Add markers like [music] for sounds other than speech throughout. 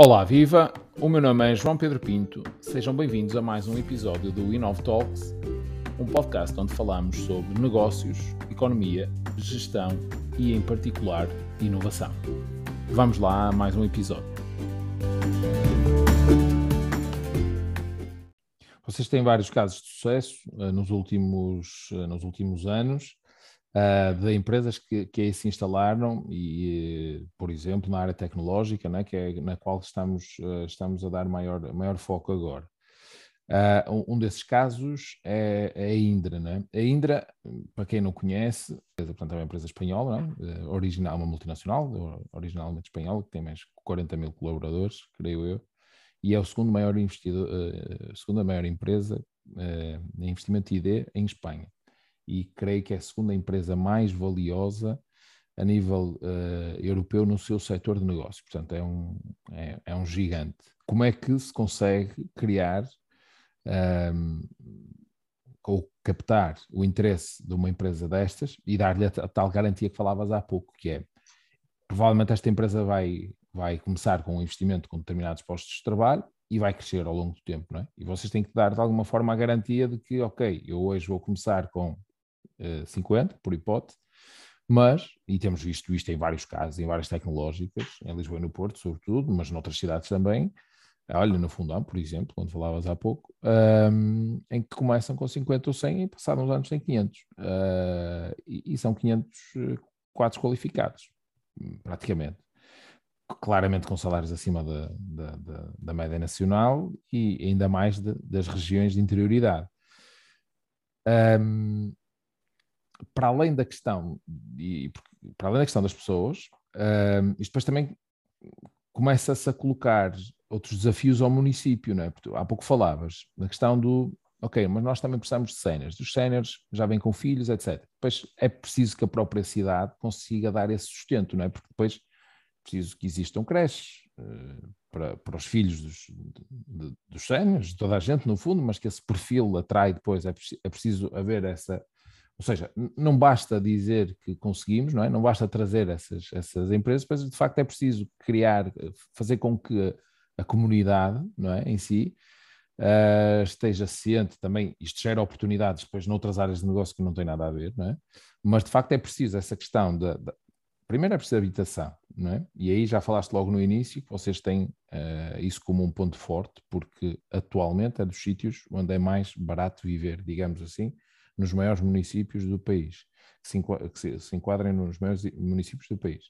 Olá, viva! O meu nome é João Pedro Pinto. Sejam bem-vindos a mais um episódio do Inov Talks, um podcast onde falamos sobre negócios, economia, gestão e, em particular, inovação. Vamos lá a mais um episódio. Vocês têm vários casos de sucesso uh, nos, últimos, uh, nos últimos anos uh, de empresas que, que aí se instalaram e, por exemplo, na área tecnológica, né, que é na qual estamos, uh, estamos a dar maior, maior foco agora. Uh, um desses casos é, é, a Indra. Né? A Indra, para quem não conhece, portanto, é uma empresa espanhola, né? original, uma multinacional, originalmente espanhola, que tem mais de 40 mil colaboradores, creio eu, e é o segundo maior investidor, uh, segunda maior empresa uh, em investimento ID em Espanha e creio que é a segunda empresa mais valiosa a nível uh, europeu no seu setor de negócio. Portanto, é um, é, é um gigante. Como é que se consegue criar um, ehm, ou captar o interesse de uma empresa destas e dar-lhe a, tal garantia que falavas há pouco, que é provavelmente esta empresa vai, vai começar com um investimento com determinados postos de trabalho e vai crescer ao longo do tempo, não é? E vocês têm que dar de alguma forma a garantia de que, ok, eu hoje vou começar com 50, eh, por hipótese, mas, e temos visto isto em vários casos, em várias tecnológicas, em Lisboa e no Porto, sobretudo, mas noutras cidades também, olha, no Fundão, por exemplo, quando falavas há pouco, um, em que começam com 50 ou 100 e passaram uns anos têm 500. Uh, e, e, são 500 eh, quadros qualificados, praticamente. Claramente com salários acima da, da, da, da média nacional e ainda mais de, das regiões de interioridade. Um, para além da questão, e para além da questão das pessoas, isto depois também começa-se a colocar outros desafios ao município, não é? Porque há pouco falavas na questão do, ok, mas nós também precisamos de séniores, os séniores já vêm com filhos, etc. Depois é preciso que a própria cidade consiga dar esse sustento, não é? Porque depois é preciso que existam creches uh, para, para os filhos dos, dos séniores, de toda a gente no fundo, mas que esse perfil atrai depois, é, é preciso haver essa ou seja, não basta dizer que conseguimos, não é? Não basta trazer essas, essas empresas, mas de facto é preciso criar, fazer com que a, comunidade, não é, em si, uh, esteja ciente também, isto gera oportunidades depois noutras áreas de negócio que não têm nada a ver, não é? Mas de facto é preciso essa questão da, primeiro é preciso habitação, não é? E aí já falaste logo no início que vocês têm uh, isso como um ponto forte, porque atualmente é dos sítios onde é mais barato viver, digamos assim, nos maiores municípios do país, que se, enquadrem nos maiores municípios do país.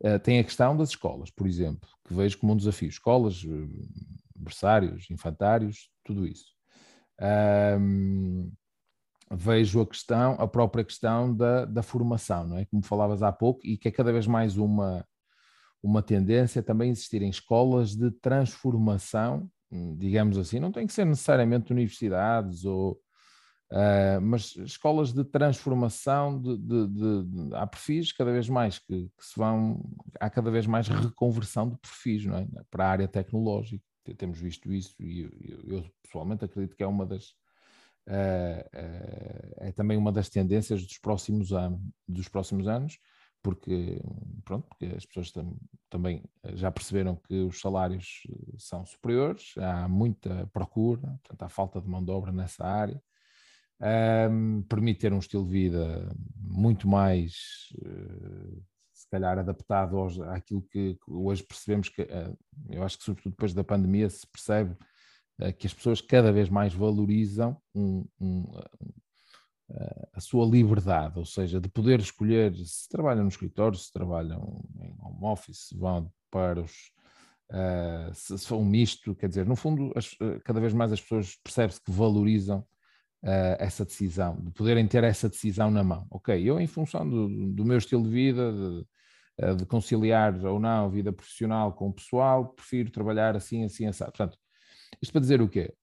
Uh, tem a questão das escolas, por exemplo, que vejo como um desafio. Escolas, eh, berçários, infantários, tudo isso. Um, vejo a questão, a própria questão da, da formação, não é? Como falavas há pouco, e que é cada vez mais uma, uma tendência também existirem escolas de transformação, hum, digamos assim, não tem que ser necessariamente universidades ou, Uh, mas escolas de transformação de, de, de, de, há perfis cada vez mais que, que, se vão há cada vez mais reconversão de perfis não é? para a área tecnológica temos visto isso e eu, eu pessoalmente acredito que é uma das uh, uh, é também uma das tendências dos próximos anos dos próximos anos porque pronto porque as pessoas tam, também já perceberam que os salários são superiores há muita procura portanto há falta de mão de obra nessa área um, permite ter um estilo de vida muito mais, uh, se calhar, adaptado aos, àquilo que, hoje percebemos que, uh, eu acho que sobretudo depois da pandemia se percebe uh, que as pessoas cada vez mais valorizam um, um, a sua liberdade, ou seja, de poder escolher se trabalham no escritório, se trabalham em home office, se vão para os se, se for um misto, quer dizer, no fundo, as, cada vez mais as pessoas percebem-se que valorizam uh, essa decisão, de poderem ter essa decisão na mão. Ok, eu em função do, do meu estilo de vida, de, eh, de, conciliar ou não a vida profissional com o pessoal, prefiro trabalhar assim, assim, assim. Portanto, isto para dizer o quê?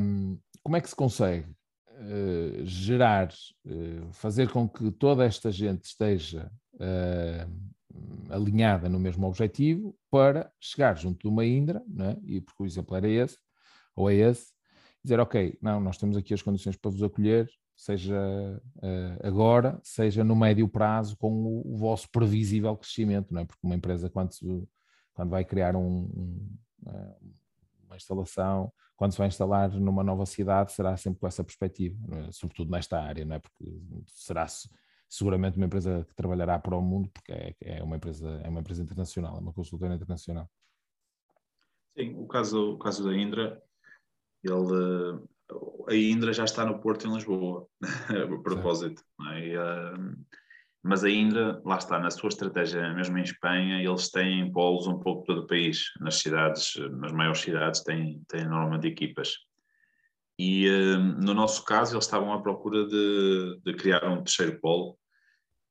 Um, como é que se consegue uh, gerar, fazer com que toda esta gente esteja alinhada no mesmo objetivo para chegar junto de uma Indra, é? e porque o exemplo era esse, ou é esse, dizer, ok, não, nós temos aqui as condições para vos acolher, seja uh, agora, seja no médio prazo, com o, o, vosso previsível crescimento, não é? Porque uma empresa, quando, quando vai criar um, um, eh, uma instalação, quando se vai instalar numa nova cidade, será sempre com essa perspectiva, é? sobretudo nesta área, não é? porque será seguramente uma empresa que trabalhará para o mundo, porque é, é, uma, empresa, é uma empresa internacional, é uma consultora internacional. Sim, o caso, o caso da Indra, ele, a Indra já está no Porto em Lisboa, [laughs] a propósito. É? E, uh, mas a Indra, lá está, na sua estratégia, mesmo em Espanha, eles têm polos um pouco todo o país. Nas cidades, nas maiores cidades, têm, têm normalmente equipas. E uh, no nosso caso, eles estavam à procura de, de criar um terceiro polo.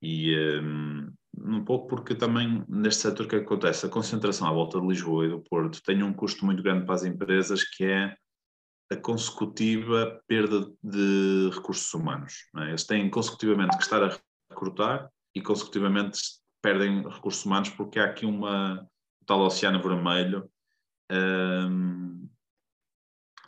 E um, um pouco porque também neste setor que acontece, a concentração à volta de Lisboa e do Porto tem um custo muito grande para as empresas, que é a consecutiva perda de recursos humanos. É? Eles têm consecutivamente que estar a recrutar e consecutivamente perdem recursos humanos porque há aqui uma tal oceano vermelho um,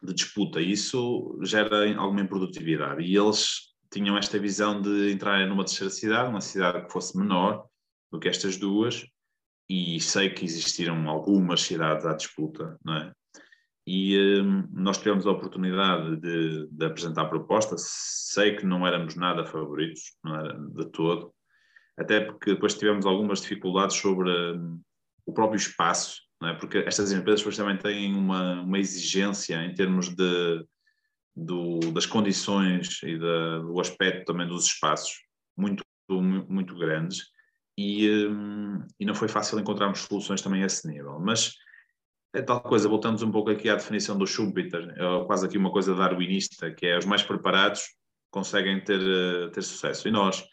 de disputa. Isso gera alguma improdutividade e eles tinham esta visão de entrarem numa terceira cidade, uma cidade que fosse menor do que estas duas, e sei que existiram algumas cidades à disputa, não é? E um, nós tivemos a oportunidade de, de, apresentar a proposta. Sei que não éramos nada favoritos, não era de todo, até porque depois tivemos algumas dificuldades sobre um, o próprio espaço, é? porque estas empresas depois também têm uma, uma exigência em termos de, do, das condições e da, do aspecto também dos espaços muito, muito grandes. E, um, e não foi fácil encontrarmos soluções também a esse nível. Mas é tal coisa, voltamos um pouco aqui à definição do Schumpeter, é quase aqui uma coisa darwinista, que é os mais preparados conseguem ter, eh, ter sucesso. E nós,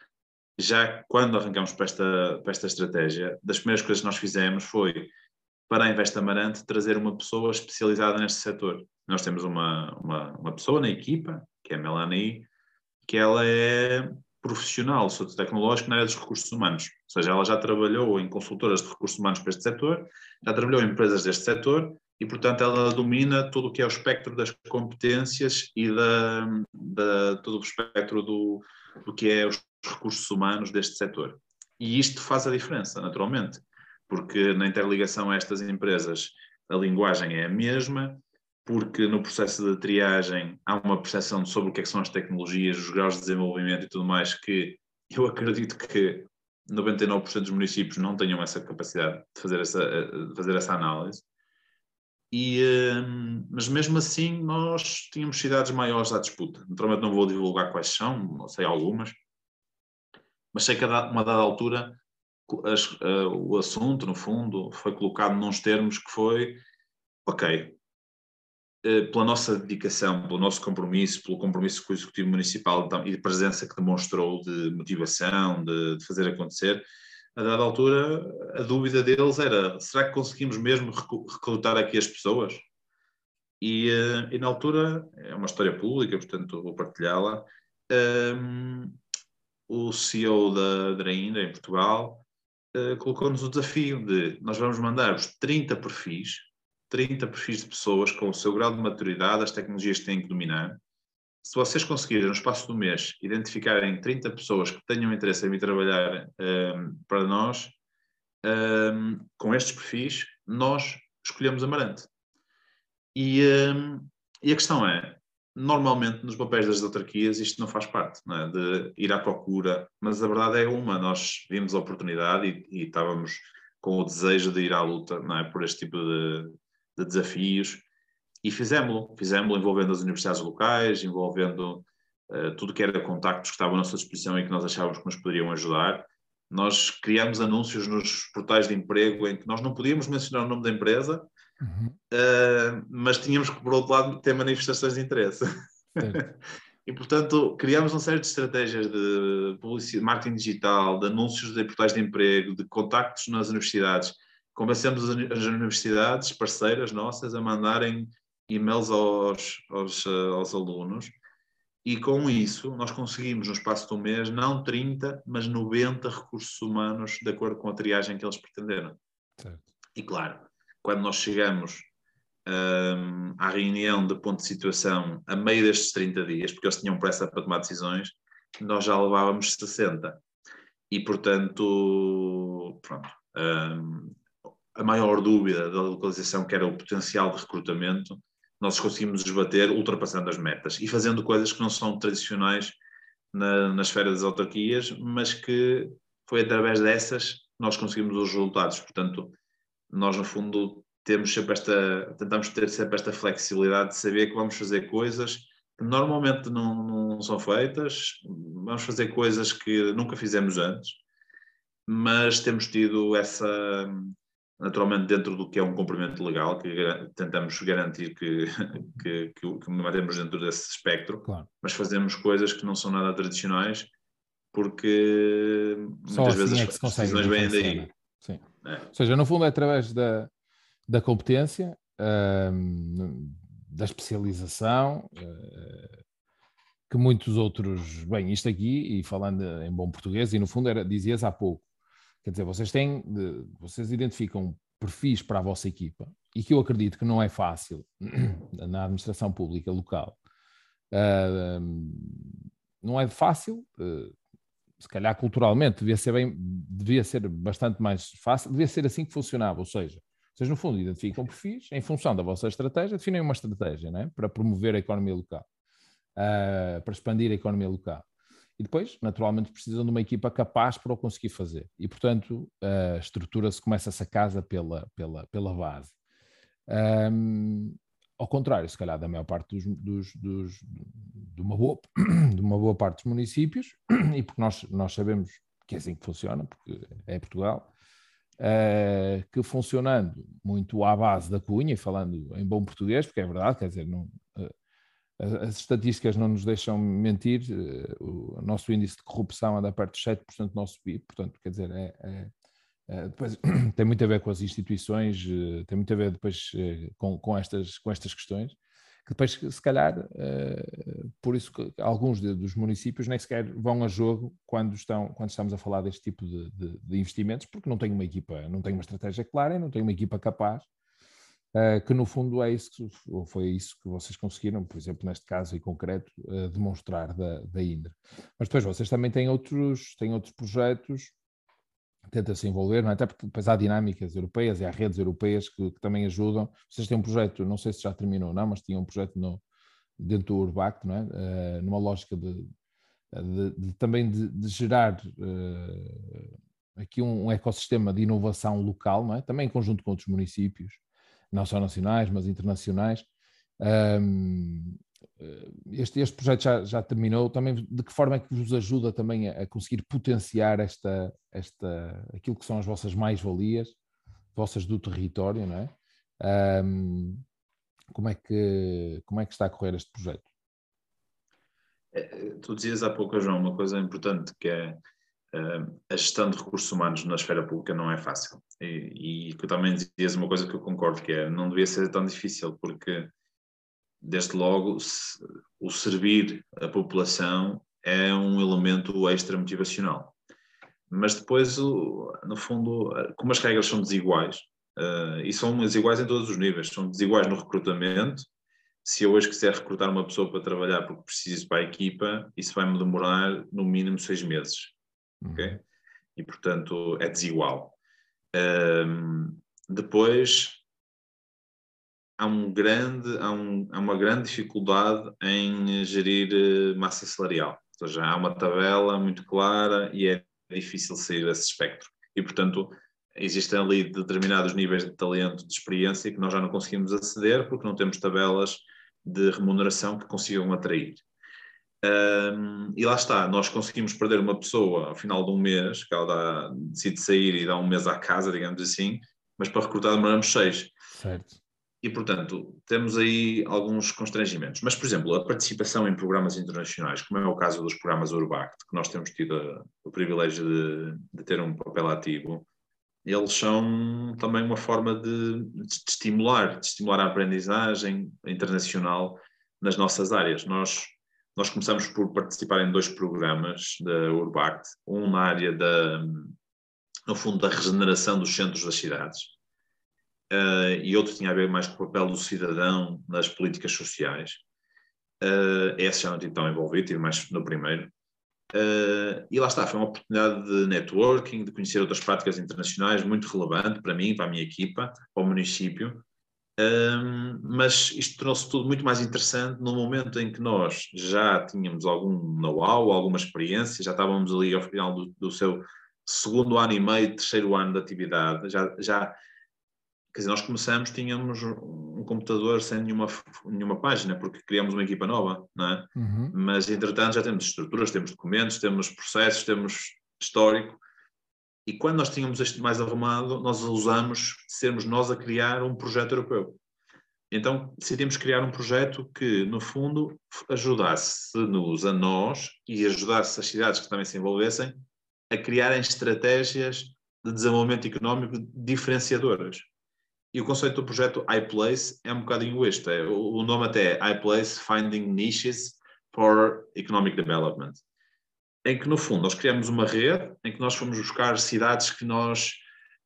já quando arrancamos para esta, para esta estratégia, das primeiras coisas que nós fizemos foi, para a Invest Amarante, trazer uma pessoa especializada neste setor. Nós temos uma, uma, uma pessoa na equipa, que é a Melanie, que ela é profissional tecnológico na área dos recursos humanos. Ou seja, ela já trabalhou em consultoras de recursos humanos para este setor, já trabalhou em empresas deste setor e, portanto, ela domina todo o que é o espectro das competências e da, da todo o espectro do, do que é os recursos humanos deste setor. E isto faz a diferença, naturalmente, porque na interligação a estas empresas a linguagem é a mesma, porque no processo de triagem há uma percepção sobre o que, é que são as tecnologias, os graus de desenvolvimento e tudo mais, que eu acredito que 99% dos municípios não tenham essa capacidade de fazer essa, de fazer essa análise. E, hum, mas mesmo assim, nós tínhamos cidades maiores à disputa. Naturalmente, não vou divulgar quais são, sei algumas, mas sei que a uma dada altura as, uh, o assunto, no fundo, foi colocado nos termos que foi: ok, eh, pela nossa dedicação, pelo nosso compromisso, pelo compromisso com o Executivo Municipal e de presença que demonstrou de motivação, de, de, fazer acontecer, a dada altura a dúvida deles era: será que conseguimos mesmo recrutar aqui as pessoas? E, eh, e na altura, é uma história pública, portanto vou partilhá-la. Um, ehm, o CEO da Drainda em Portugal uh, colocou-nos o desafio de nós vamos mandar-vos 30 perfis 30 perfis de pessoas com o seu grau de maturidade, as tecnologias que têm que dominar. Se vocês conseguirem, no espaço do mês, identificarem 30 pessoas que tenham interesse em vir trabalhar um, ehm, para nós, um, ehm, com estes perfis, nós escolhemos Amarante. E, um, ehm, e a questão é, normalmente nos papéis das autarquias isto não faz parte, não é? de ir à procura, mas a verdade é uma, nós vimos a oportunidade e, e estávamos com o desejo de ir à luta é? por este tipo de, de desafios e fizemos-lo, fizemos-lo envolvendo as universidades locais, envolvendo uh, tudo que era contactos que estavam à nossa disposição e que nós achávamos que nos poderiam ajudar. Nós criamos anúncios nos portais de emprego em que nós não podíamos mencionar o nome da empresa, uhum. uh, mas tínhamos que, por outro lado, ter manifestações de interesse. [laughs] e, portanto, criamos uma série de estratégias de publicidade, marketing digital, de anúncios de portais de emprego, de contactos nas universidades, convencemos as universidades parceiras nossas a mandarem e-mails aos, aos, eh, aos alunos e com isso nós conseguimos no espaço de um mês não 30, mas 90 recursos humanos de acordo com a triagem que eles pretenderam. Certo. E claro, quando nós chegamos um, à reunião de ponto de situação a meio destes 30 dias, porque eles tinham pressa para tomar decisões, nós já levávamos 60. E portanto, pronto, um, a maior dúvida da localização, que era o potencial de recrutamento, nós conseguimos desbater ultrapassando as metas e fazendo coisas que não são tradicionais na, na esfera das autarquias, mas que foi através dessas que nós conseguimos os resultados. Portanto, nós no fundo temos sempre esta, tentamos ter sempre esta flexibilidade de saber que vamos fazer coisas que normalmente não, não são feitas, vamos fazer coisas que nunca fizemos antes, mas temos tido essa, naturalmente dentro do que é um cumprimento legal, que tentamos garantir que, [laughs] que, que, que mantemos dentro desse espectro, claro. mas fazemos coisas que não são nada tradicionais, porque Só muitas assim vezes é as decisões vêm daí. Sim. É. Ou seja, no fundo é através da, da competência, um, da especialização, uh, que muitos outros, bem, isto aqui, e falando em bom português, e no fundo era, dizias há pouco, Quer dizer, vocês têm, vocês identificam perfis para a vossa equipa e que eu acredito que não é fácil [clears throat] na administração pública local. Uh, não é fácil, uh, se calhar culturalmente devia ser bem, devia ser bastante mais fácil, devia ser assim que funcionava, ou seja, vocês no fundo identificam perfis em função da vossa estratégia, definem uma estratégia né, para promover a economia local, uh, para expandir a economia local. E depois, naturalmente, precisam de uma equipa capaz para o conseguir fazer. E, portanto, a estrutura-se, começa-se a casa pela, pela, pela base. Um, ao contrário, se calhar, da maior parte dos, dos, dos, de, uma boa, [coughs] de uma boa parte dos municípios, [coughs] e porque nós, nós sabemos que é assim que funciona, porque é Portugal, uh, que funcionando muito à base da cunha, e falando em bom português, porque é verdade, quer dizer, não, uh, as estatísticas não nos deixam mentir, eh, o nosso índice de corrupção anda perto de 7% do nosso PIB, portanto, quer dizer, é, é, é, depois, [clears throat] tem muito a ver com as instituições, eh, tem muito a ver depois eh, com, com, estas, com estas questões, que depois, se calhar, por isso que alguns dos municípios nem sequer vão a jogo quando, estão, quando estamos a falar deste tipo de, de, de investimentos, porque não têm uma equipa, não têm uma estratégia clara não têm uma equipa capaz Uh, que no fundo é isso que, ou foi isso que vocês conseguiram, por exemplo, neste caso em concreto, uh, demonstrar da, da Indra. Mas depois vocês também têm outros, têm outros projetos, tentam-se envolver, não é? até porque depois há dinâmicas europeias e há redes europeias que, que, também ajudam. Vocês têm um projeto, não sei se já terminou ou não, mas tinham um projeto no, dentro do Urbact, não é? Uh, numa lógica de, de, de também de, de gerar aqui um, um, ecossistema de inovação local, não é? também em conjunto com outros municípios, não só nacionais, mas internacionais. Um, este, este projeto já, já, terminou. Também de que forma é que vos ajuda também a, a conseguir potenciar esta, esta, aquilo que são as vossas mais-valias, vossas do território, não é? Um, como é que como é que está a correr este projeto? É, tu dizias há pouco, João, uma coisa importante que é a gestão de recursos humanos na esfera pública não é fácil. E, e também dizias uma coisa que eu concordo, que é não devia ser tão difícil, porque desde logo o servir a população é um elemento extra motivacional. Mas depois, no fundo, como as regras são desiguais, uh, e são desiguais em todos os níveis, são desiguais no recrutamento. Se eu hoje quiser recrutar uma pessoa para trabalhar porque preciso para a equipa, isso vai-me demorar no mínimo seis meses ok? E, portanto, é desigual. Um, depois, há, um grande, há, um, há uma grande dificuldade em gerir eh, massa salarial. Ou seja, há uma tabela muito clara e é difícil sair desse espectro. E, portanto, existem ali determinados níveis de talento, de experiência que nós já não conseguimos aceder porque não temos tabelas de remuneração que consigam atrair. Um, e lá está, nós conseguimos perder uma pessoa ao final de um mês, que ela dá, decide sair e dá um mês à casa, digamos assim, mas para recrutar demoramos seis. Certo. E, portanto, temos aí alguns constrangimentos. Mas, por exemplo, a participação em programas internacionais, como é o caso dos programas Urbact, que nós temos tido a, o privilégio de, de, ter um papel ativo, eles são também uma forma de, de estimular, de estimular a aprendizagem internacional nas nossas áreas. Nós nós começamos por participar em dois programas da Urbact, um na área da, no fundo, da regeneração dos centros das cidades, uh, e outro tinha a ver mais com o papel do cidadão nas políticas sociais. Uh, esse já não tive tão envolvido, tive mais no primeiro. Uh, e lá está, foi uma oportunidade de networking, de conhecer outras práticas internacionais, muito relevante para mim, para a minha equipa, para o município. Um, mas isto tornou-se tudo muito mais interessante no momento em que nós já tínhamos algum know-how, alguma experiência, já estávamos ali ao final do, do, seu segundo ano e meio, terceiro ano de atividade, já, já quer dizer, nós começamos, tínhamos um computador sem nenhuma, nenhuma página, porque criamos uma equipa nova, não é? Uhum. Mas, entretanto, já temos estruturas, temos documentos, temos processos, temos histórico, e quando nós tínhamos este mais arrumado, nós usamos sermos nós a criar um projeto europeu. Então decidimos criar um projeto que, no fundo, ajudasse-nos a nós e ajudasse as cidades que também se envolvessem a criarem estratégias de desenvolvimento económico diferenciadoras. E o conceito do projeto iPlace é um bocadinho este. É, o nome até é iPlace Finding Niches for Economic Development em que, no fundo, nós criamos uma rede em que nós fomos buscar cidades que nós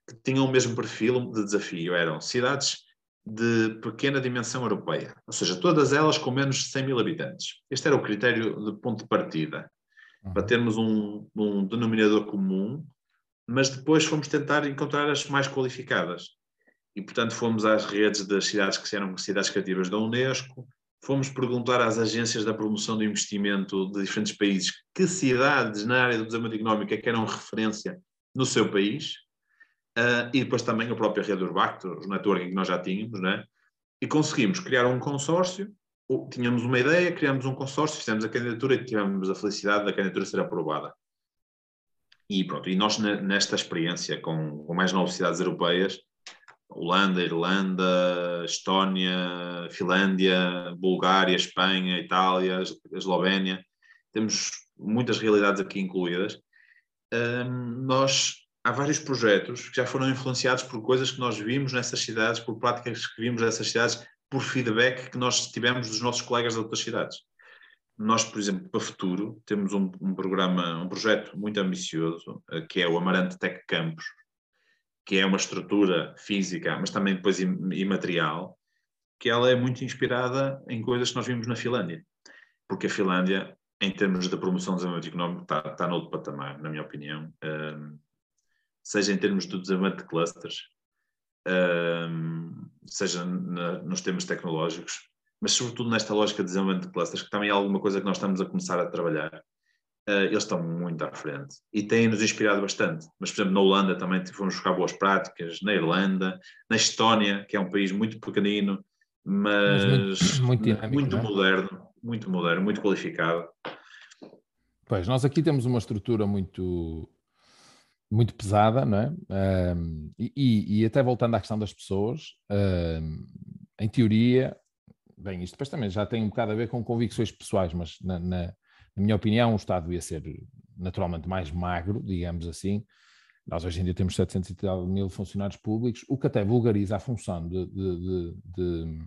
que tinham o mesmo perfil de desafio. Eram cidades de pequena dimensão europeia, ou seja, todas elas com menos de 100 mil habitantes. Este era o critério de ponto de partida, uhum. para termos um, um denominador comum, mas depois fomos tentar encontrar as mais qualificadas. E, portanto, fomos às redes das cidades que eram cidades criativas da Unesco, fomos perguntar às agências da promoção do investimento de diferentes países que cidades na área do desenvolvimento económico é que eram referência no seu país, uh, e depois também a própria rede Urbacto, os networking que nós já tínhamos, né? e conseguimos criar um consórcio, tínhamos uma ideia, criamos um consórcio, fizemos a candidatura e tivemos a felicidade da candidatura ser aprovada. E pronto, e nós nesta experiência com, com mais nove cidades europeias, Holanda, Irlanda, Estónia, Finlândia, Bulgária, Espanha, Itália, Eslovénia, temos muitas realidades aqui incluídas. Um, nós há vários projetos que já foram influenciados por coisas que nós vimos nessas cidades, por práticas que vimos nessas cidades, por feedback que nós tivemos dos nossos colegas de outras cidades. Nós, por exemplo, para o futuro, temos um, um programa, um projeto muito ambicioso, eh, que é o Amarante Tech Campus, que é uma estrutura física, mas também depois imaterial, que ela é muito inspirada em coisas que nós vimos na Finlândia. Porque a Finlândia, em termos de promoção do desenvolvimento económico, está, está noutro patamar, na minha opinião. Um, seja em termos do desenvolvimento de clusters, um, seja na, nos temas tecnológicos, mas sobretudo nesta lógica de desenvolvimento de clusters, que também é alguma coisa que nós estamos a começar a trabalhar uh, eles estão muito à frente e têm-nos inspirado bastante. Mas, por exemplo, na Holanda também fomos buscar boas práticas, na Irlanda, na Estónia, que é um país muito pequenino, mas, mas [coughs] muito, muito, dinâmico, muito é? moderno, muito moderno, muito qualificado. Pois, nós aqui temos uma estrutura muito muito pesada, não é? Um, e, e, até voltando à questão das pessoas, um, em teoria, bem, isto depois também já tem um bocado a ver com convicções pessoais, mas na, na, na minha opinião, o Estado ia ser naturalmente mais magro, digamos assim. Nós hoje em dia temos 700 mil funcionários públicos, o que até vulgariza a função de, de, de,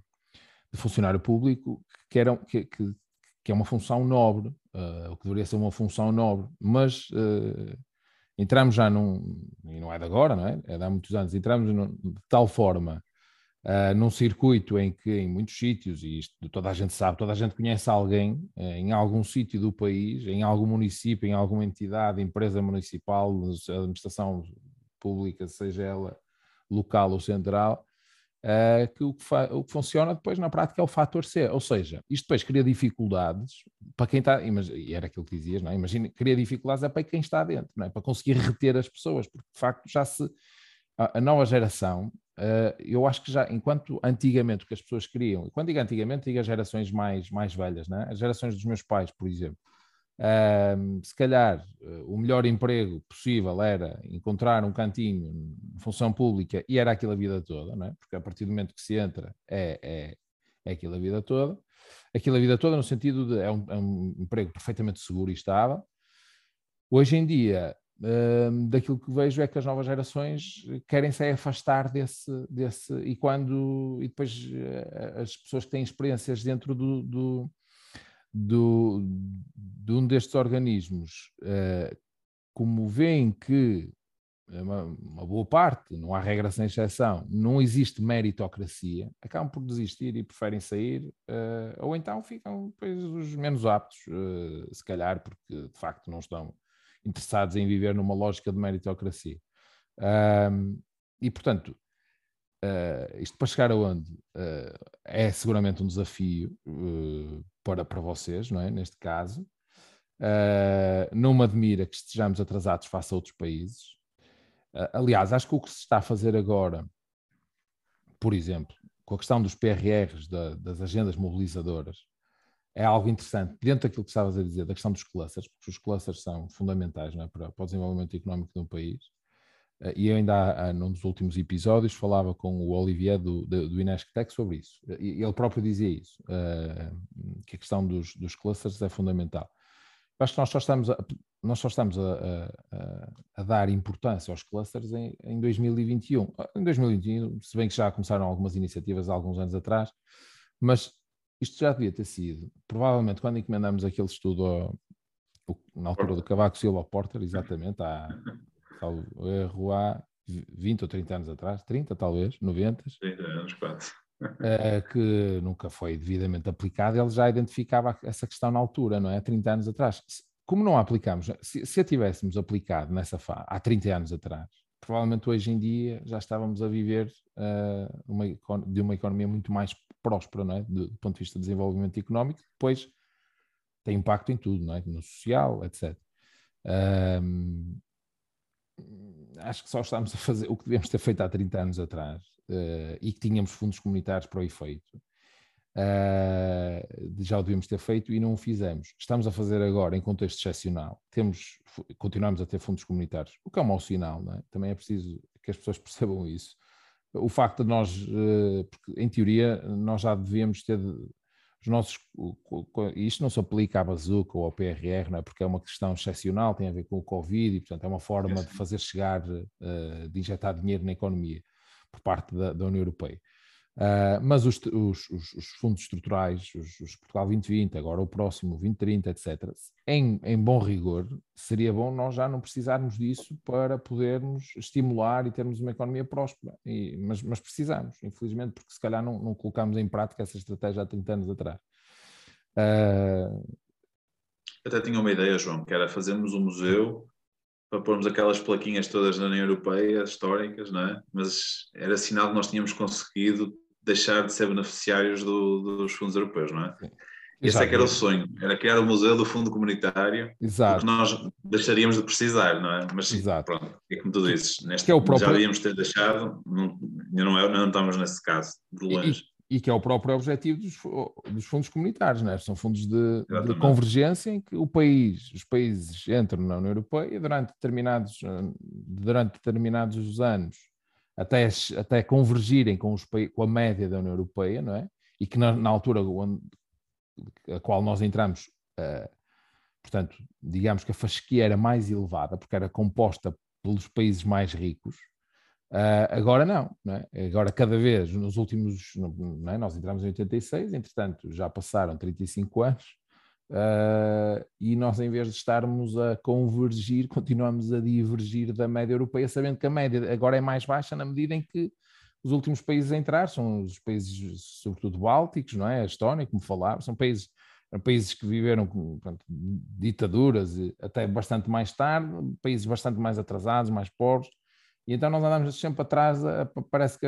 de funcionário público, que, era, que, que, que, é uma função nobre, uh, o que deveria ser uma função nobre, mas uh, entramos já num, e não é de agora, não é? É de há muitos anos, entramos num, de tal forma uh, num circuito em que em muitos sítios, e isto toda a gente sabe, toda a gente conhece alguém uh, em algum sítio do país, em algum município, em alguma entidade, empresa municipal, administração pública, seja ela local ou central, uh, que o que, o que, funciona depois na prática é o fator C, ou seja, isto depois cria dificuldades para quem está, e era aquilo que dizias, não é? imagina, cria dificuldades é para quem está dentro, não é? para conseguir reter as pessoas, porque de facto já se, a, nova geração Uh, eu acho que já, enquanto antigamente o que as pessoas queriam, e quando digo antigamente, digo as gerações mais, mais velhas, né? as gerações dos meus pais, por exemplo, se calhar uh, o melhor emprego possível era encontrar um cantinho função pública e era aquilo a vida toda, né? porque a partir do momento que se entra é, é, é aquilo a vida toda, aquilo a vida toda no sentido de é um, é um emprego perfeitamente seguro e estável. Hoje em dia, daquilo que vejo é que as novas gerações querem se afastar desse, desse e quando e depois uh, as pessoas que têm experiências dentro do, do, do de um destes organismos uh, como veem que uma, uma, boa parte, não há regra sem exceção, não existe meritocracia, acabam por desistir e preferem sair, uh, ou então ficam depois os menos aptos, uh, se calhar, porque de facto não estão interessados em viver numa lógica de meritocracia. Uh, e portanto, uh, isto para chegar aonde é seguramente um desafio para, para vocês, não é? Neste caso. não me admira que estejamos atrasados face a outros países aliás, acho que o que se está a fazer agora, por exemplo, com a questão dos PRRs, da, das agendas mobilizadoras, é algo interessante. Dentro daquilo que estavas a dizer, da questão dos clusters, porque os clusters são fundamentais é, para, para, o desenvolvimento económico de um país. E eu ainda, num dos últimos episódios, falava com o Olivier do, do, Inesctec sobre isso. E ele próprio dizia isso, que a questão dos, dos clusters é fundamental. Acho que nós só estamos a, nós só estamos a, a, a dar importância aos clusters em, em, 2021. Em 2021, se bem que já começaram algumas iniciativas há alguns anos atrás, mas isto já devia ter sido, provavelmente, quando encomendamos aquele estudo ao, na altura do Cavaco Silva Porter, exatamente, há, erro, há 20 ou 30 anos atrás, 30 talvez, 90. 30 anos, quase. Uh, que nunca foi devidamente aplicado, ele já identificava essa questão na altura, não é? 30 anos atrás. Como não a aplicamos, se, se a tivéssemos aplicado nessa fase há 30 anos atrás, provavelmente hoje em dia já estávamos a viver uh, uma, de uma economia muito mais próspera, não é? Do, do, ponto de vista de desenvolvimento económico, depois tem impacto em tudo, não é? No social, etc. acho que só estamos a fazer o que devemos ter feito há 30 anos atrás uh, e que tínhamos fundos comunitários para o efeito, uh, já o devíamos ter feito e não o fizemos. Estamos a fazer agora em contexto excepcional, temos, continuamos a ter fundos comunitários, o que é um mau sinal, é? também é preciso que as pessoas [laughs] percebam isso. O facto de nós, uh, porque em teoria, nós já devíamos ter os nossos. Isto não se aplica à bazuca ou ao PRR, não é? porque é uma questão excepcional, tem a ver com o Covid e, portanto, é uma forma de fazer chegar, uh, de injetar dinheiro na economia por parte da, da União Europeia. Uh, mas os, os, os, fundos estruturais, os, Portugal 2020, agora o próximo 2030, etc., em, em bom rigor, seria bom nós já não precisarmos disso para podermos estimular e termos uma economia próspera. E, mas, mas, precisamos, infelizmente, porque se calhar não, não colocamos em prática essa estratégia há 30 anos atrás. Uh... Até tinha uma ideia, João, que era fazermos um museu para pormos aquelas plaquinhas todas na União Europeia, históricas, não é? Mas era sinal que nós tínhamos conseguido deixar de ser beneficiários do, dos fundos europeus, não é? Sim. Exato. é que era o sonho, era criar o museu do fundo comunitário, Exato. que nós deixaríamos de precisar, não é? Mas Exato. pronto, é como tu dizes, neste, é o próprio... já devíamos ter deixado, não, não, é, não estamos nesse caso, de longe. E, e que é o próprio objetivo dos, dos fundos comunitários, não é? São fundos de, de, convergência em que o país, os países entram na União Europeia durante determinados, durante determinados anos até, até convergirem com, os, com a média da União Europeia, não é? E que na, na altura onde, a qual nós entramos, uh, portanto, digamos que a fasquia era mais elevada, porque era composta pelos países mais ricos, uh, agora não, não é? Agora, cada vez, nos últimos, não é? nós entramos em 86, entretanto, já passaram 35 anos, Uh, e nós, em vez de estarmos a convergir, [laughs] continuamos a divergir da média europeia, sabendo que a média agora é mais baixa na medida em que os últimos países a entrar são os países, sobretudo bálticos, não é? A Estónia, como falava, são países, países que viveram pronto, ditaduras até bastante mais tarde, países bastante mais atrasados, mais pobres, e então nós andamos sempre atrás, parece que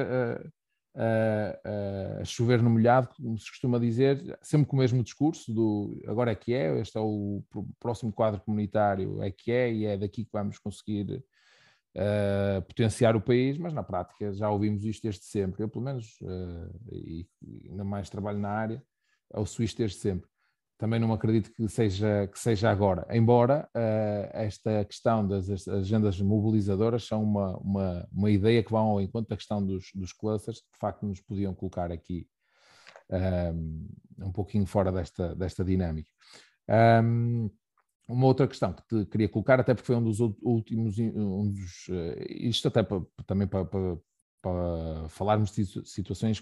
a, chover no molhado, como se costuma dizer, sempre com o mesmo discurso do agora é que é, este é o próximo quadro comunitário, é que é, e é daqui que vamos conseguir uh, potenciar o país, mas na prática já ouvimos isto desde sempre, eu pelo menos, uh, e ainda mais trabalho na área, ouço isto desde sempre também não acredito que seja, que seja agora, embora uh, esta questão das agendas mobilizadoras são uma, uma, uma, ideia que vão ao encontro da questão dos, dos clusters, que de facto nos podiam colocar aqui um, ehm, um pouquinho fora desta, desta dinâmica. Um, ehm, uma outra questão que te queria colocar, até porque foi um dos últimos, um dos, uh, isto até para, também para, para, para falarmos de situações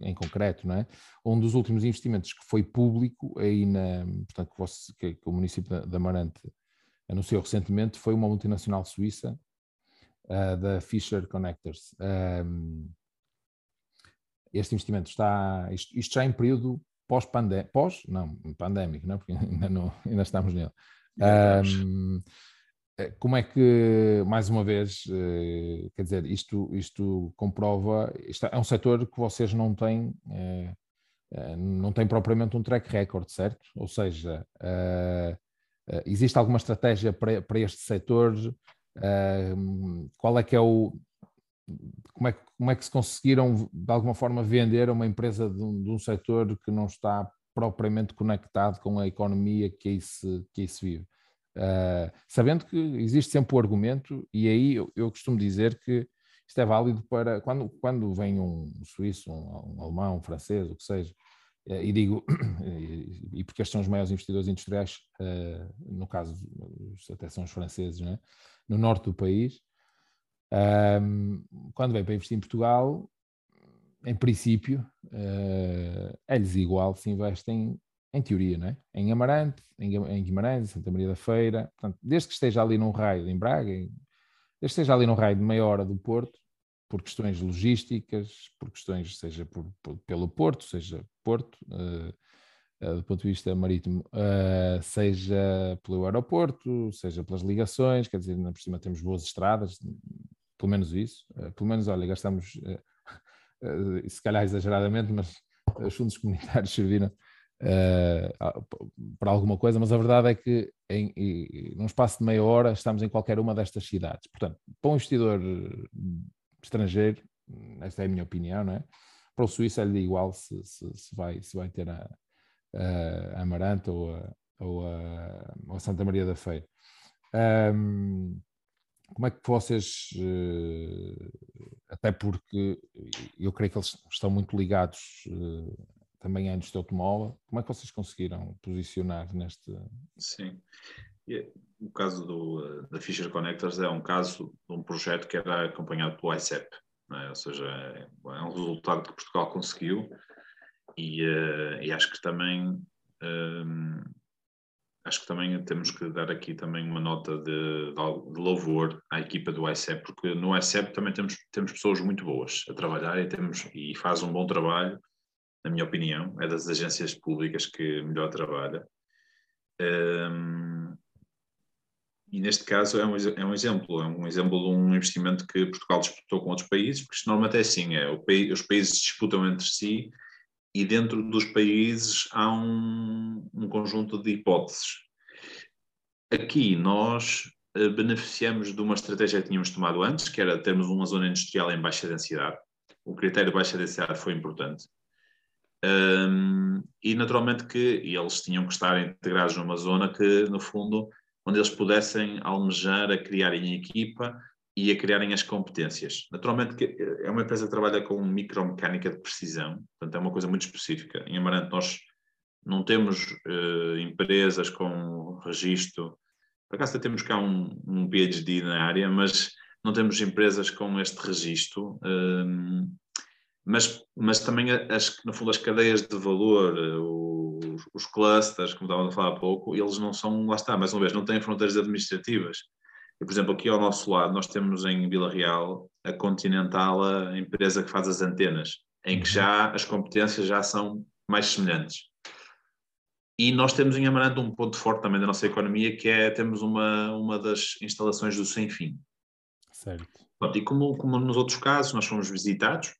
em concreto, não é? Um dos últimos investimentos que foi público, aí na, portanto, que, você, que, o município da, Amarante anunciou recentemente, foi uma multinacional suíça uh, da Fisher Connectors. Um, este investimento está, isto, isto já em período pós-pandémico, pós, não, pandémico, não, porque [laughs] ainda, não, ainda estamos nele. Um, como é que, mais uma vez, eh, quer dizer, isto, isto comprova, isto é um setor que vocês não têm, eh, eh, não têm propriamente um track record, certo? Ou seja, existe alguma estratégia para, para este setor? Qual é que é o, como é, que, como é que se conseguiram, de alguma forma, vender a uma empresa de um, de um setor que não está propriamente conectado com a economia que aí se, que aí se vive? Uh, sabendo que existe sempre o argumento, e aí eu, eu, costumo dizer que isto é válido para quando, quando vem um suíço, um, um alemão, um francês, o que seja, uh, e digo, [coughs] e, e, porque estes são os maiores investidores industriais, uh, no caso, até são os franceses, né? no norte do país, quando vem para investir em Portugal, em princípio, é-lhes igual se investem em teoria, não é? Em Amarante, em Guimarães, em Santa Maria da Feira, portanto, desde que esteja ali num raio, em Braga, desde que esteja ali num raio de meia hora do Porto, por questões logísticas, por questões, seja por, por, pelo Porto, seja Porto, uh, uh, do ponto de vista marítimo, uh, seja pelo aeroporto, seja pelas ligações, quer dizer, por cima temos boas estradas, pelo menos isso, pelo menos, olha, gastamos, [laughs] se calhar exageradamente, mas os fundos comunitários [laughs] serviram uh, para alguma coisa, mas a verdade é que em, em, num espaço de meia hora estamos em qualquer uma destas cidades. Portanto, para um investidor estrangeiro, esta é a minha opinião, não é? Para o Suíço é-lhe igual se, se, se, vai, se vai ter a, a Amarante ou a, ou, a, ou a Santa Maria da Feira. Um, como é que vocês, eh, até porque eu creio que eles estão muito ligados eh, também é indústria automóvel. Como é que vocês conseguiram posicionar neste? Sim. O caso do, da Fisher Connectors é um caso de um projeto que era acompanhado pelo ICEP, é? ou seja, é, um resultado que Portugal conseguiu e, uh, e acho que também um, acho que também temos que dar aqui também uma nota de, de, louvor à equipa do ICEP, porque no ICEP também temos, temos pessoas muito boas a trabalhar e, temos, e faz um bom trabalho na minha opinião, é das agências públicas que melhor trabalha. Um, e neste caso é um, é um exemplo, é um exemplo de um investimento que Portugal disputou com outros países, porque normalmente é assim, é, os países disputam entre si e dentro dos países há um, um conjunto de hipóteses. Aqui nós uh, beneficiamos de uma estratégia que tínhamos tomado antes, que era termos uma zona industrial em baixa densidade. O critério de baixa densidade foi importante. Um, e naturalmente que eles tinham que estar integrados numa zona que, no fundo, onde eles pudessem almejar a criarem equipa e a criarem as competências. Naturalmente que é uma empresa que trabalha com micromecânica de precisão, portanto é uma coisa muito específica. Em Amarante nós não temos uh, empresas com registro, por acaso temos cá um, um PhD na área, mas não temos empresas com este registro. Mas, mas também as, no fundo as cadeias de valor, eh, os, os clusters, como estava a falar há pouco, eles não são, lá está, mais uma vez, não têm fronteiras administrativas. E, por exemplo, aqui ao nosso lado, nós temos em Vila Real a Continental, a empresa que faz as antenas, em que uhum. já as competências já são mais semelhantes. E nós temos em Amarante um ponto forte também da nossa economia, que é temos uma, uma das instalações do Sem Fim. Certo. e como, como nos outros casos, nós fomos visitados,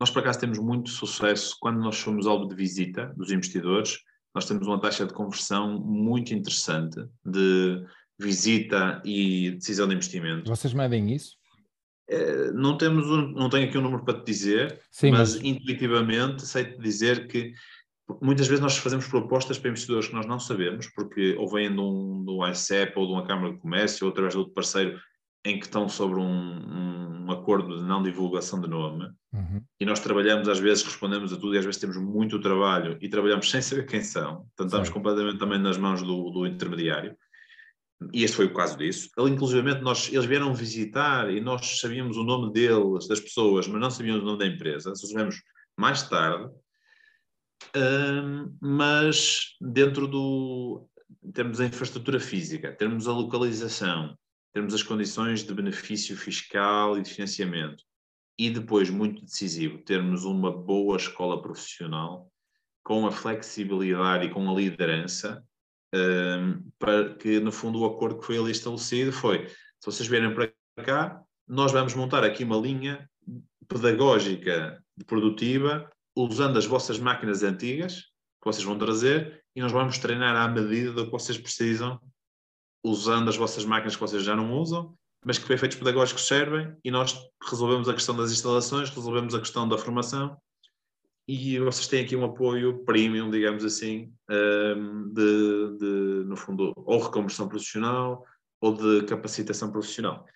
nós, por acaso, temos muito sucesso quando nós somos alvo de visita dos investidores. Nós temos uma taxa de conversão muito interessante de visita e decisão de investimento. Vocês medem isso? É, não, temos um, não tenho aqui um número para te dizer, Sim, mas, mas intuitivamente sei-te dizer que muitas vezes nós fazemos propostas para investidores que nós não sabemos, porque ou vêm de um, do ICEP ou de uma Câmara de Comércio ou através de outro parceiro em que estão sobre um, um acordo de não divulgação de nome uhum. e nós trabalhamos, às vezes respondemos a tudo e às vezes temos muito trabalho e trabalhamos sem saber quem são, portanto estamos Sim. completamente também nas mãos do, do, intermediário e este foi o caso disso. Ele, inclusivamente, nós, eles vieram visitar e nós sabíamos o nome deles, das pessoas, mas não sabíamos o nome da empresa, só sabemos mais tarde, um, mas dentro do, temos a infraestrutura física, temos a localização, termos as condições de benefício fiscal e de financiamento, e depois, muito decisivo, termos uma boa escola profissional com a flexibilidade e com a liderança, um, para que, no fundo, o acordo que foi ali estabelecido foi: se vocês vierem para cá, nós vamos montar aqui uma linha pedagógica produtiva usando as vossas máquinas antigas que vocês vão trazer e nós vamos treinar à medida do que vocês precisam usando as vossas máquinas que vocês já não usam, mas que para efeitos pedagógicos servem e nós resolvemos a questão das instalações, resolvemos a questão da formação e vocês têm aqui um apoio premium, digamos assim, hum, de, de no fundo, ou reconversão profissional ou de capacitação profissional.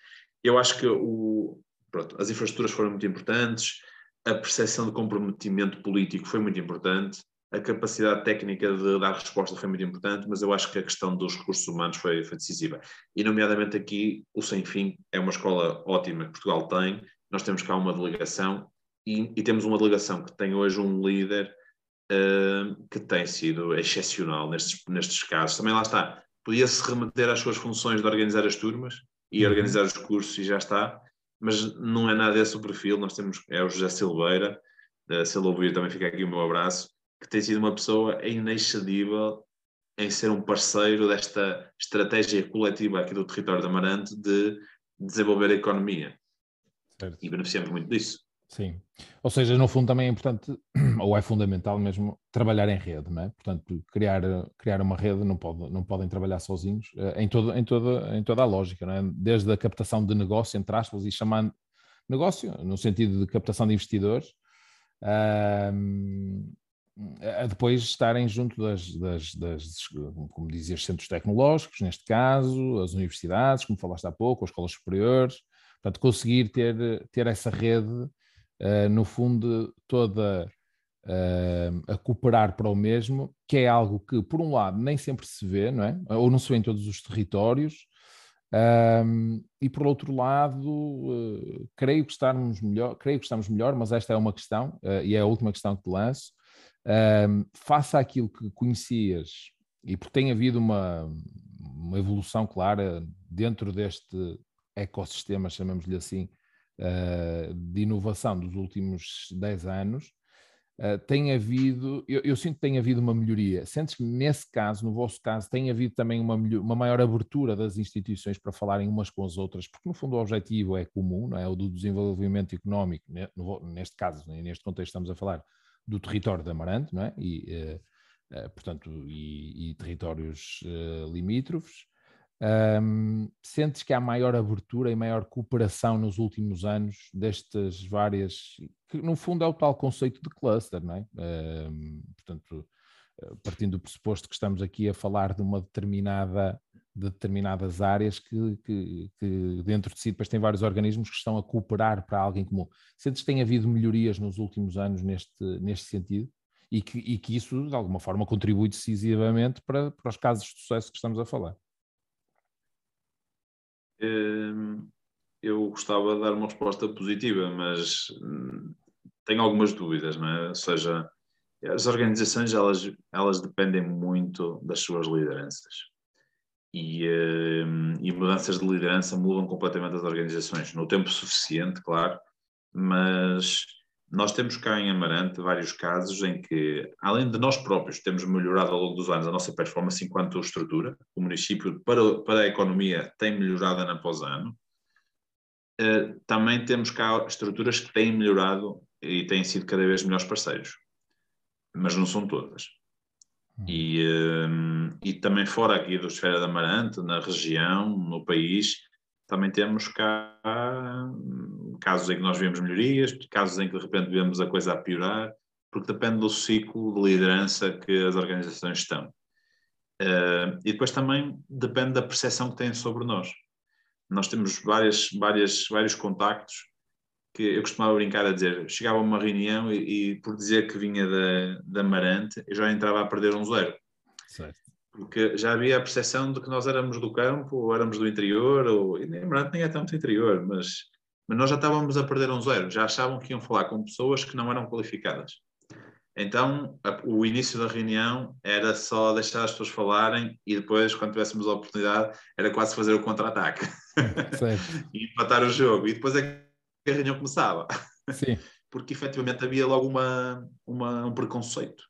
Eu acho que o, pronto, as infraestruturas foram muito importantes, a percepção de comprometimento político foi muito importante, a capacidade técnica de dar resposta foi muito importante, mas eu acho que a questão dos recursos humanos foi, foi decisiva. E, nomeadamente, aqui, o Sem Fim é uma escola ótima que Portugal tem. Nós temos cá uma delegação e, e temos uma delegação que tem hoje um líder uh, que tem sido excepcional nestes, nestes casos. Também lá está, podia-se remeter às suas funções de organizar as turmas e uhum. organizar os cursos e já está, mas não é nada desse o perfil. Nós temos, é o José Silveira, uh, se ele ouvir também fica aqui o meu abraço, que tem sido uma pessoa inexcedível em ser um parceiro desta estratégia coletiva aqui do território de Amarante de desenvolver a economia. Certo. E beneficiamos muito disso. Sim. Ou seja, no fundo também é importante, [clears throat] ou é fundamental mesmo, trabalhar em rede, não é? Portanto, criar, criar uma rede, não, pode, não podem trabalhar sozinhos, eh, em, todo, em, toda, em toda a lógica, não é? Desde a captação de negócio, entre aspas, e chamando negócio, no sentido de captação de investidores, a depois estarem junto das, das, das, como dizias, centros tecnológicos, neste caso, as universidades, como falaste há pouco, as escolas superiores, portanto, conseguir ter, ter essa rede, uh, no fundo, toda uh, a cooperar para o mesmo, que é algo que, por um lado, nem sempre se vê, não é? Ou não se vê em todos os territórios, um, e por outro lado, uh, creio que estamos melhor, creio que estamos melhor, mas esta é uma questão, uh, e é a última questão que te lanço um, faça aquilo que conhecias, e porque tem havido uma, uma evolução clara dentro deste ecossistema, chamemos-lhe assim, uh, de inovação dos últimos 10 anos, uh, tem havido, eu, eu, sinto que tem havido uma melhoria. Sentes que nesse caso, no vosso caso, tem havido também uma, uma maior abertura das instituições para falarem umas com as outras, porque no fundo o objetivo é comum, não é? O do desenvolvimento económico, neste caso, neste contexto estamos a falar do território de Amarante, não é? E, uh, portanto, e, e territórios uh, limítrofes. Um, sentes que há maior abertura e maior cooperação nos últimos anos destas várias, que no fundo é o tal conceito de cluster, não é? Um, portanto, partindo do pressuposto que estamos aqui a falar de uma determinada de determinadas áreas que, que, que, dentro de si depois tem vários organismos que estão a cooperar para alguém comum. Sentes que tem havido melhorias nos últimos anos neste, neste sentido e que, e que isso de alguma forma contribui decisivamente para, para os casos de sucesso que estamos a falar? Hum, eu gostava de dar uma resposta positiva, mas hum, tenho algumas dúvidas, não é? Ou seja, as organizações elas, elas dependem muito das suas lideranças e, uh, e, mudanças de liderança mudam completamente as organizações, no tempo suficiente, claro, mas nós temos cá em Amarante vários casos em que, além de nós próprios temos melhorado ao longo dos anos a nossa performance enquanto estrutura, o município para, para a economia tem melhorado ano após ano, uh, também temos cá estruturas que têm melhorado e têm sido cada vez melhores parceiros, mas não são todas. E, um, e também fora aqui do Esfera da Amarante, na região, no país, também temos cá hum, casos em que nós vemos melhorias, casos em que de repente vemos a coisa a piorar, porque depende do ciclo de liderança que as organizações estão. Uh, e depois também depende da percepção que têm sobre nós. Nós temos várias, várias, vários contactos que eu costumava brincar a dizer, chegava a uma reunião e, e por dizer que vinha da, da Marante, eu já entrava a perder um zero. Certo. Porque já havia a percepção de que nós éramos do campo, ou éramos do interior, ou, e nem Marante nem é tanto interior, mas, mas nós já estávamos a perder um zero, já achavam que iam falar com pessoas que não eram qualificadas. Então, a, o início da reunião era só deixar as pessoas falarem e depois, quando tivéssemos a oportunidade, era quase fazer o contra-ataque [laughs] [laughs] e empatar o jogo. E depois é a reunião começava. Sim. [laughs] Porque efetivamente havia logo uma, uma, um preconceito.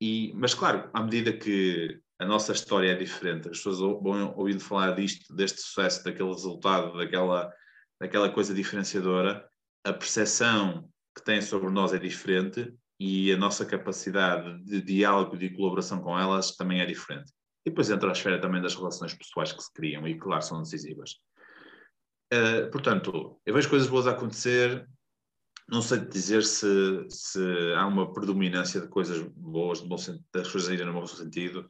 E, mas claro, à medida que a nossa história é diferente, as pessoas vão ouvindo falar disto, deste sucesso, daquele resultado, daquela, daquela coisa diferenciadora, a percepção que têm sobre nós é diferente e a nossa capacidade de diálogo e de colaboração com elas também é diferente. E depois entra a esfera também das relações pessoais que se criam e, claro, são decisivas. Uh, portanto, eu vejo coisas boas a acontecer, não sei dizer se, se há uma predominância de coisas boas, de bom, das coisas irem no bom sentido,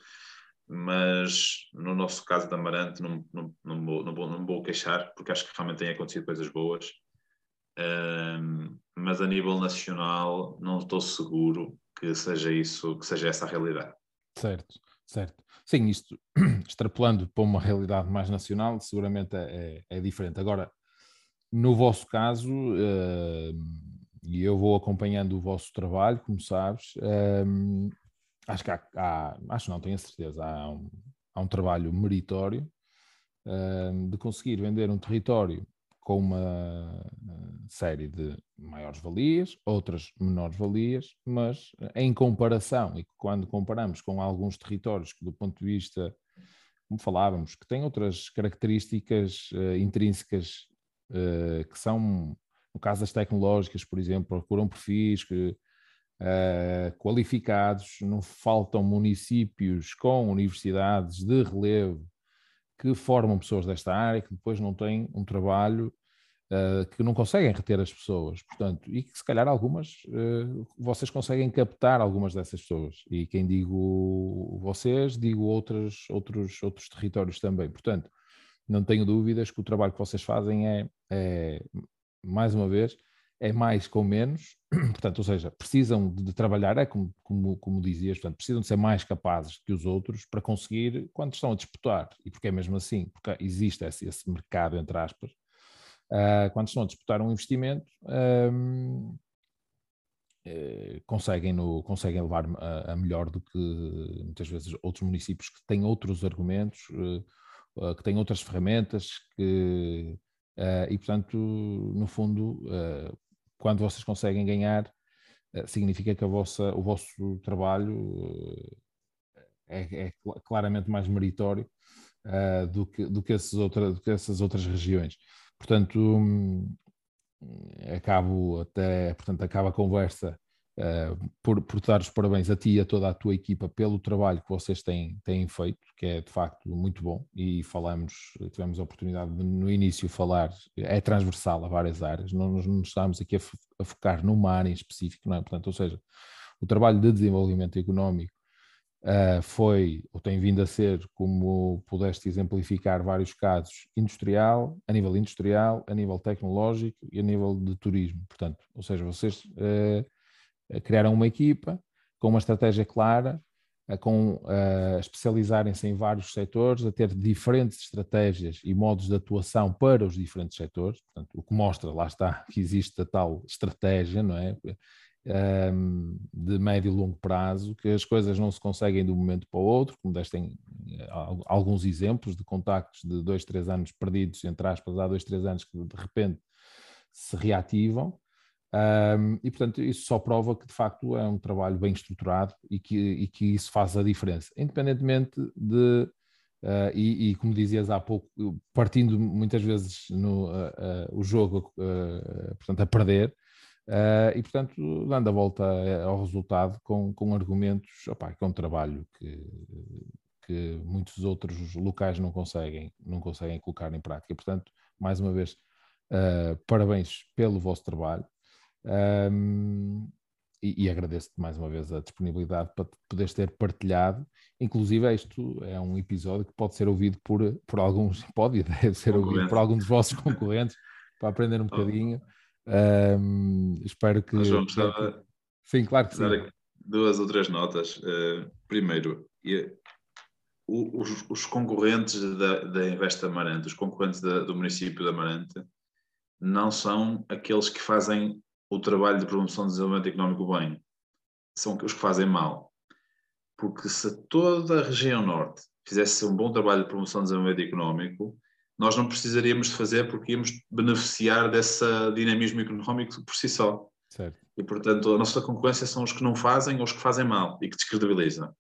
mas no nosso caso da Amarante não, não, não, vou, não, vou, não vou queixar, porque acho que realmente têm acontecido coisas boas. Um, mas a nível nacional não estou seguro que seja isso, que seja essa a realidade. Certo, certo. Sim, isto [clears throat] extrapolando para uma realidade mais nacional, seguramente é, é, é diferente. Agora, no vosso caso, uh, e eu vou acompanhando o vosso trabalho, como sabes, uh, acho que há, há, acho não, tenho a certeza, há um, há um trabalho meritório uh, de conseguir vender um território com uma série de maiores valias, outras menores valias, mas em comparação, e quando comparamos com alguns territórios que, do ponto de vista, como falávamos, que têm outras características uh, intrínsecas uh, que são, no caso das tecnológicas, por exemplo, procuram perfis que, uh, qualificados, não faltam municípios com universidades de relevo que formam pessoas desta área, que depois não têm um trabalho uh, que não conseguem reter as pessoas, portanto, e que se calhar algumas uh, vocês conseguem captar algumas dessas pessoas. E quem digo vocês, digo outros, outros, outros territórios também. Portanto, não tenho dúvidas que o trabalho que vocês fazem é, é mais uma vez, é mais com menos, [clears throat] portanto, ou seja, precisam de trabalhar, é como, como, como dizias, portanto, precisam de ser mais capazes que os outros para conseguir, quando estão a disputar, e porque é mesmo assim, porque existe esse, esse mercado, entre aspas, uh, quando estão a disputar um investimento, uh, conseguem, no, conseguem levar a, a, melhor do que muitas vezes outros municípios que têm outros argumentos, uh, que têm outras ferramentas, que, e portanto, no fundo, quando vocês conseguem ganhar, significa que a vossa, o vosso trabalho é, é claramente mais meritório do, que, do, que outra, do que essas outras regiões. Portanto, hum, acabo até, portanto, acaba a conversa uh, por, por dar os parabéns a ti e a toda a tua equipa pelo trabalho que vocês têm, têm feito, que é de facto muito bom, e falamos, tivemos a oportunidade de, no início falar, é transversal a várias áreas, não nos, estamos aqui a, a focar numa área em específico, não é? Portanto, ou seja, o trabalho de desenvolvimento económico uh, foi, ou tem vindo a ser, como pudeste exemplificar vários casos, industrial, a nível industrial, a nível tecnológico e a nível de turismo. Portanto, ou seja, vocês uh, criaram uma equipa com uma estratégia clara, uh, com especializarem-se em vários setores, a ter diferentes estratégias e modos de atuação para os diferentes setores. Portanto, o que mostra, lá está, [laughs] que existe a tal estratégia, não é? Um, de médio e longo prazo, que as coisas não se conseguem de um momento para o outro, como destem eh, alguns exemplos de contactos de dois, três anos perdidos, entre aspas, há dois, três anos que de repente se reativam. Um, e portanto, isso só prova que de facto é um trabalho bem estruturado e que, e que isso faz a diferença, independentemente de, uh, e, e, como dizias há pouco, partindo muitas vezes no, uh, uh, o jogo portanto, a perder, Uh, e, portanto, dando a volta ao resultado com, com argumentos, opa, que é um trabalho que, que muitos outros locais não conseguem, não conseguem colocar em prática. Portanto, mais uma vez, uh, parabéns pelo vosso trabalho um, e, e agradeço-te mais uma vez a disponibilidade para poderes ter partilhado. Inclusive, isto é um episódio que pode ser ouvido por, por alguns, [laughs] pode deve ser ouvido por alguns dos vossos concorrentes para aprender um bocadinho. Um, espero que. João, gostava sim, claro que sim. Duas ou três notas. Uh, primeiro, os, os, concorrentes da, da Invest Amarante, os concorrentes da, do município de Amarante, não são aqueles que fazem o trabalho de promoção de desenvolvimento económico bem. são os que fazem mal. Porque se toda a região norte fizesse um bom trabalho de promoção do desenvolvimento económico, nós não precisaríamos de fazer porque íamos beneficiar desse dinamismo económico por si só. Certo. E, portanto, a nossa concorrência são os que não fazem ou os que fazem mal e que descredibilizam.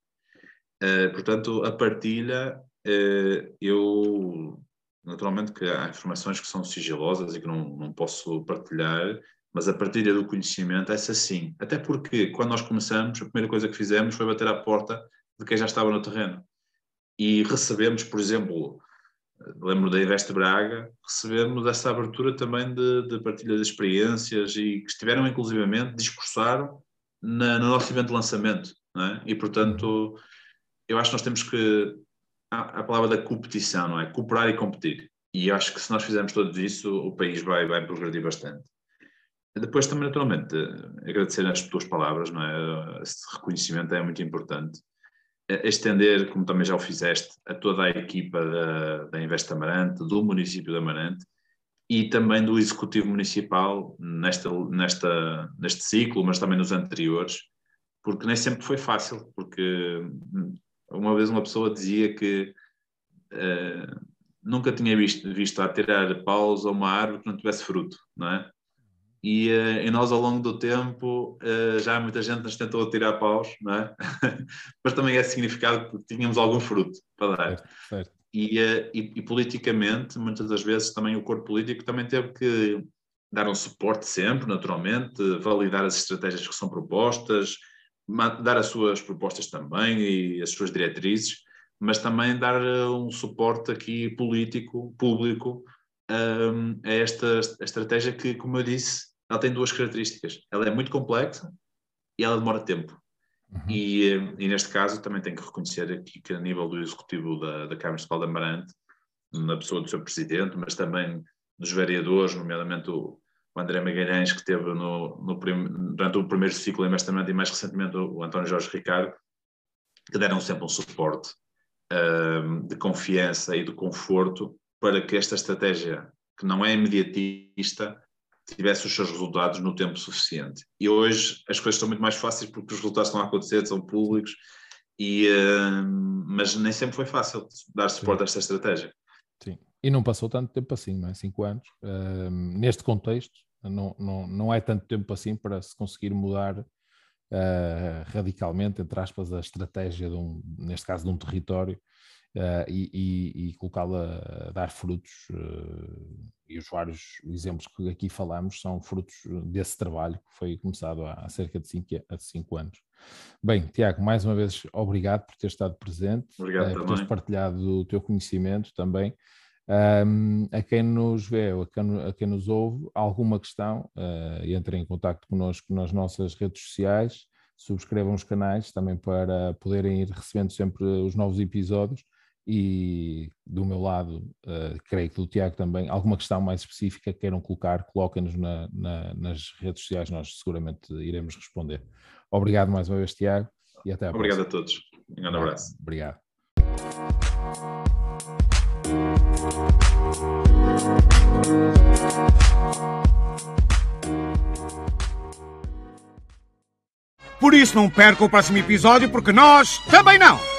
Uh, portanto, a partilha, uh, eu naturalmente que há informações que são sigilosas e que não, não posso partilhar, mas a partilha do conhecimento, essa sim. Até porque, quando nós começamos, a primeira coisa que fizemos foi bater à porta de quem já estava no terreno. E recebemos, por exemplo, lembro da Investe Braga, recebemos essa abertura também de, de, partilha de experiências e que estiveram inclusivamente, discursaram na, no nosso evento de lançamento. É? E, portanto, eu acho que nós temos que. A, a palavra da competição, não é? Cooperar e competir. E acho que se nós fizermos tudo isso, o país vai, vai progredir bastante. Depois também, naturalmente, agradecer as tuas palavras, não é? Esse reconhecimento é muito importante estender, como também já o fizeste, a toda a equipa da, da Invest Amarante, do município de Amarante e também do Executivo Municipal nesta, nesta, neste ciclo, mas também nos anteriores, porque nem sempre foi fácil, porque hum, uma vez uma pessoa dizia que uh, nunca tinha visto, visto a tirar paus a uma árvore que não tivesse fruto, não é? E, uh, e, nós ao longo do tempo uh, já muita gente nos tentou tirar paus, não é? [laughs] mas também é significado que tínhamos algum fruto para dar. Certo, certo. E, uh, e, e, politicamente, muitas das vezes também o corpo político também teve que dar um suporte sempre, naturalmente, validar as estratégias que são propostas, dar as suas propostas também e as suas diretrizes, mas também dar um suporte aqui político, público, um, a esta estratégia que, como eu disse, ela tem duas características. Ela é muito complexa e ela demora tempo. Uhum. E, e, neste caso também tenho que reconhecer aqui que a nível do executivo da, da Câmara Municipal de Amarante, na pessoa do seu presidente, mas também dos vereadores, nomeadamente o, o André Magalhães, que teve no, no prim, durante o primeiro ciclo em investimento e mais recentemente o, o António Jorge Ricardo, que deram sempre um suporte um, de confiança e de conforto para que esta estratégia, que não é imediatista, tivesse os seus resultados no tempo suficiente. E hoje as coisas estão muito mais fáceis porque os resultados estão a acontecer, são públicos, e, uh, mas nem sempre foi fácil dar suporte Sim. a esta estratégia. Sim, e não passou tanto tempo assim, não é? Cinco anos. Uh, neste contexto, não, não, não é tanto tempo assim para se conseguir mudar uh, radicalmente, entre aspas, a estratégia, de um, neste caso, de um território uh, e, e, e colocá-la a dar frutos. Uh, e os vários exemplos que aqui falamos são frutos desse trabalho que foi começado há, há cerca de cinco, há cinco anos. Bem, Tiago, mais uma vez obrigado por ter estado presente, obrigado uh, por teres partilhado o teu conhecimento também. Um, a quem nos vê ou a quem, a quem nos ouve, alguma questão, uh, entrem em contato connosco nas nossas redes sociais, subscrevam os canais também para poderem ir recebendo sempre os novos episódios e do meu lado, uh, creio que do Tiago também, alguma questão mais específica que queiram colocar, coloquem-nos na, na, nas redes sociais, nós seguramente iremos responder. Obrigado mais uma vez, Tiago, e até a Obrigado próxima. a todos. Um grande abraço. Obrigado. Por isso não perca o próximo episódio, porque nós também não!